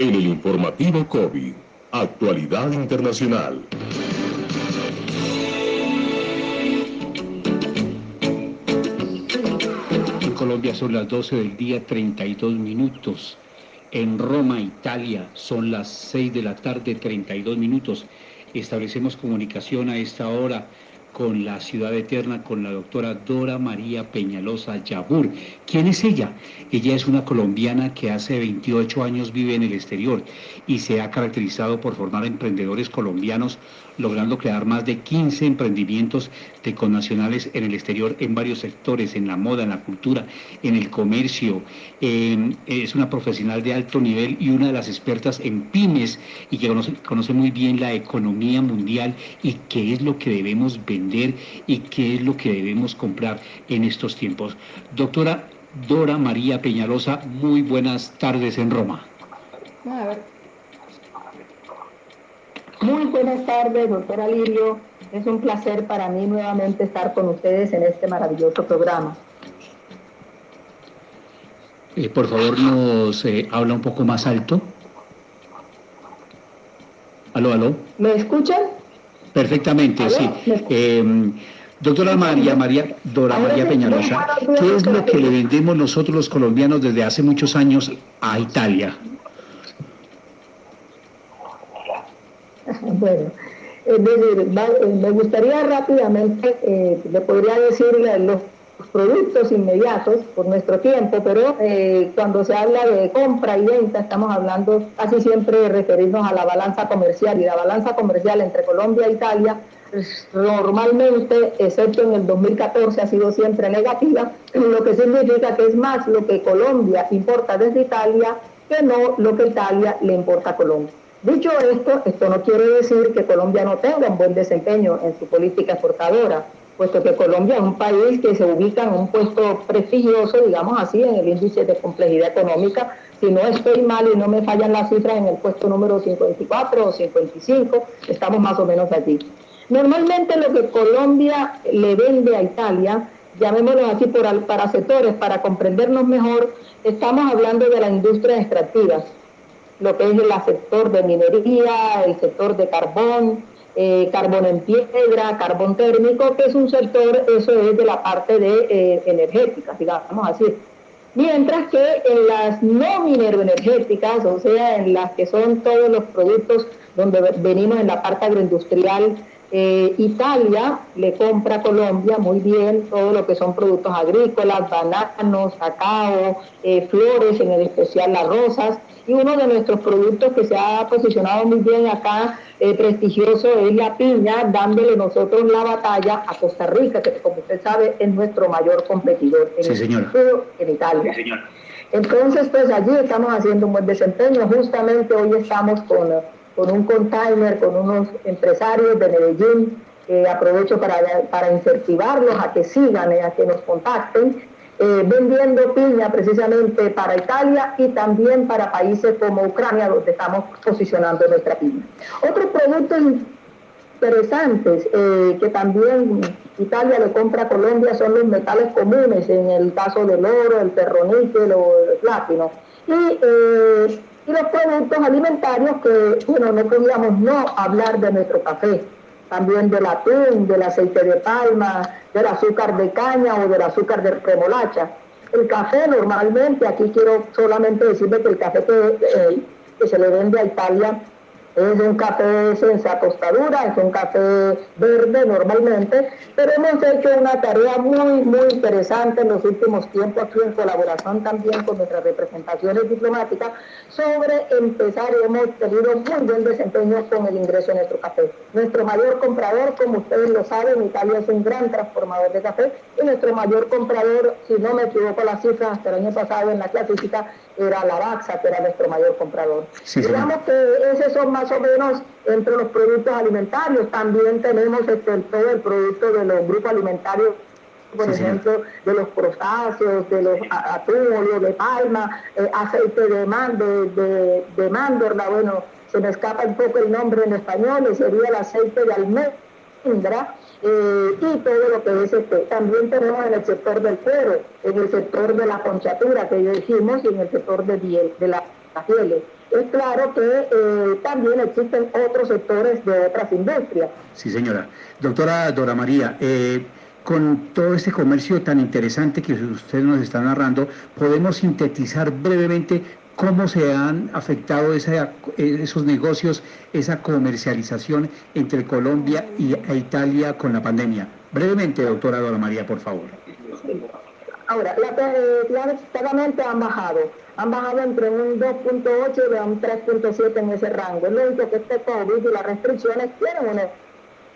En el informativo COVID, actualidad internacional. En Colombia son las 12 del día 32 minutos. En Roma, Italia, son las 6 de la tarde 32 minutos. Establecemos comunicación a esta hora con la ciudad eterna, con la doctora Dora María Peñalosa Yabur. ¿Quién es ella? Ella es una colombiana que hace 28 años vive en el exterior y se ha caracterizado por formar emprendedores colombianos, logrando crear más de 15 emprendimientos de connacionales en el exterior en varios sectores, en la moda, en la cultura, en el comercio. es una profesional de alto nivel y una de las expertas en pymes y que conoce, muy bien la economía mundial y qué es lo que debemos vender y qué es lo que debemos comprar en estos tiempos. Doctora Dora María Peñalosa, muy buenas tardes en Roma. Muy buenas tardes, doctora Lirio. Es un placer para mí nuevamente estar con ustedes en este maravilloso programa. Eh, por favor, nos eh, habla un poco más alto. Aló, aló. ¿Me escuchan? Perfectamente, sí. Eh, doctora María, María, Dora María Peñalosa, ¿qué es lo que le vendemos nosotros los colombianos desde hace muchos años a Italia? Bueno, es decir, eh, me gustaría rápidamente, eh, le podría decir los productos inmediatos por nuestro tiempo, pero eh, cuando se habla de compra y venta estamos hablando casi siempre de referirnos a la balanza comercial y la balanza comercial entre Colombia e Italia pues, normalmente, excepto en el 2014, ha sido siempre negativa, lo que significa que es más lo que Colombia importa desde Italia que no lo que Italia le importa a Colombia. Dicho esto, esto no quiere decir que Colombia no tenga un buen desempeño en su política exportadora, puesto que Colombia es un país que se ubica en un puesto prestigioso, digamos así, en el índice de complejidad económica. Si no estoy mal y no me fallan las cifras, en el puesto número 54 o 55, estamos más o menos allí. Normalmente lo que Colombia le vende a Italia, llamémoslo así para sectores, para comprendernos mejor, estamos hablando de la industria extractiva lo que es el sector de minería, el sector de carbón, eh, carbón en piedra, carbón térmico, que es un sector, eso es de la parte de eh, energética, digamos así. Mientras que en las no mineroenergéticas, o sea, en las que son todos los productos donde venimos en la parte agroindustrial, eh, Italia le compra a Colombia muy bien todo lo que son productos agrícolas, bananos, cacao, flores, en especial las rosas, y uno de nuestros productos que se ha posicionado muy bien acá, eh, prestigioso, es la piña, dándole nosotros la batalla a Costa Rica, que como usted sabe es nuestro mayor competidor en, en Italia. Entonces, pues allí estamos haciendo un buen desempeño. Justamente hoy estamos con, con un container, con unos empresarios de Medellín. aprovecho para, para incentivarlos a que sigan, a que nos contacten eh, vendiendo piña precisamente para Italia y también para países como Ucrania, donde estamos posicionando nuestra piña. Otros productos interesantes eh, que también Italia le compra a Colombia son los metales comunes, en el caso del oro, el ferroníquel o el platino. Y, eh, y los productos alimentarios que, bueno, no podíamos no hablar de nuestro café también del atún, del aceite de palma, del azúcar de caña o del azúcar de remolacha. El café normalmente, aquí quiero solamente decirle que el café que, eh, que se le vende a Italia es un café sin tostadura, es un café verde normalmente, pero hemos hecho una tarea muy, muy interesante en los últimos tiempos aquí en colaboración también con nuestras representaciones diplomáticas sobre empezar y hemos tenido muy buen desempeño con el ingreso de nuestro café. Nuestro mayor comprador, como ustedes lo saben, Italia es un gran transformador de café y nuestro mayor comprador, si no me equivoco las cifras, hasta el año pasado en la clásica era la Baxa, que era nuestro mayor comprador. Digamos que esos son más o menos entre los productos alimentarios. También tenemos este, todo el producto de los grupos alimentarios por ejemplo, de los crustáceos, de los atún, de palma, eh, aceite de, man, de, de, bueno, se me escapa un poco el nombre en español, sería el aceite de almendra, eh, y todo lo que es este. También tenemos en el sector del cuero, en el sector de la conchatura que ya dijimos y en el sector de, de la Es claro que eh, también existen otros sectores de otras industrias. Sí, señora. Doctora Dora María, eh, con todo este comercio tan interesante que usted nos está narrando, podemos sintetizar brevemente cómo se han afectado esos negocios, esa comercialización entre Colombia y e Italia con la pandemia. Brevemente, doctora Dora María, por favor. Ahora, las claramente han bajado. Han bajado entre un 2.8 y un 3.7 en ese rango. Es lógico que este COVID y las restricciones tienen un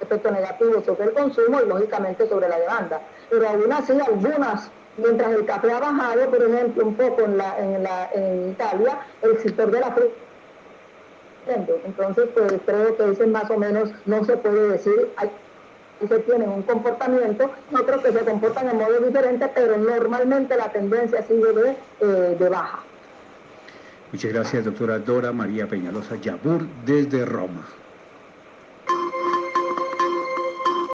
efecto negativo sobre el consumo y lógicamente sobre la demanda. Pero aún así algunas, mientras el café ha bajado, por ejemplo, un poco en, la, en, la, en Italia, el sector de la fruta entonces, pues creo que ese más o menos no se puede decir, se tienen un comportamiento, otros que se comportan en modo diferente, pero normalmente la tendencia sigue de, eh, de baja. Muchas gracias, doctora Dora María Peñalosa Yabur, desde Roma.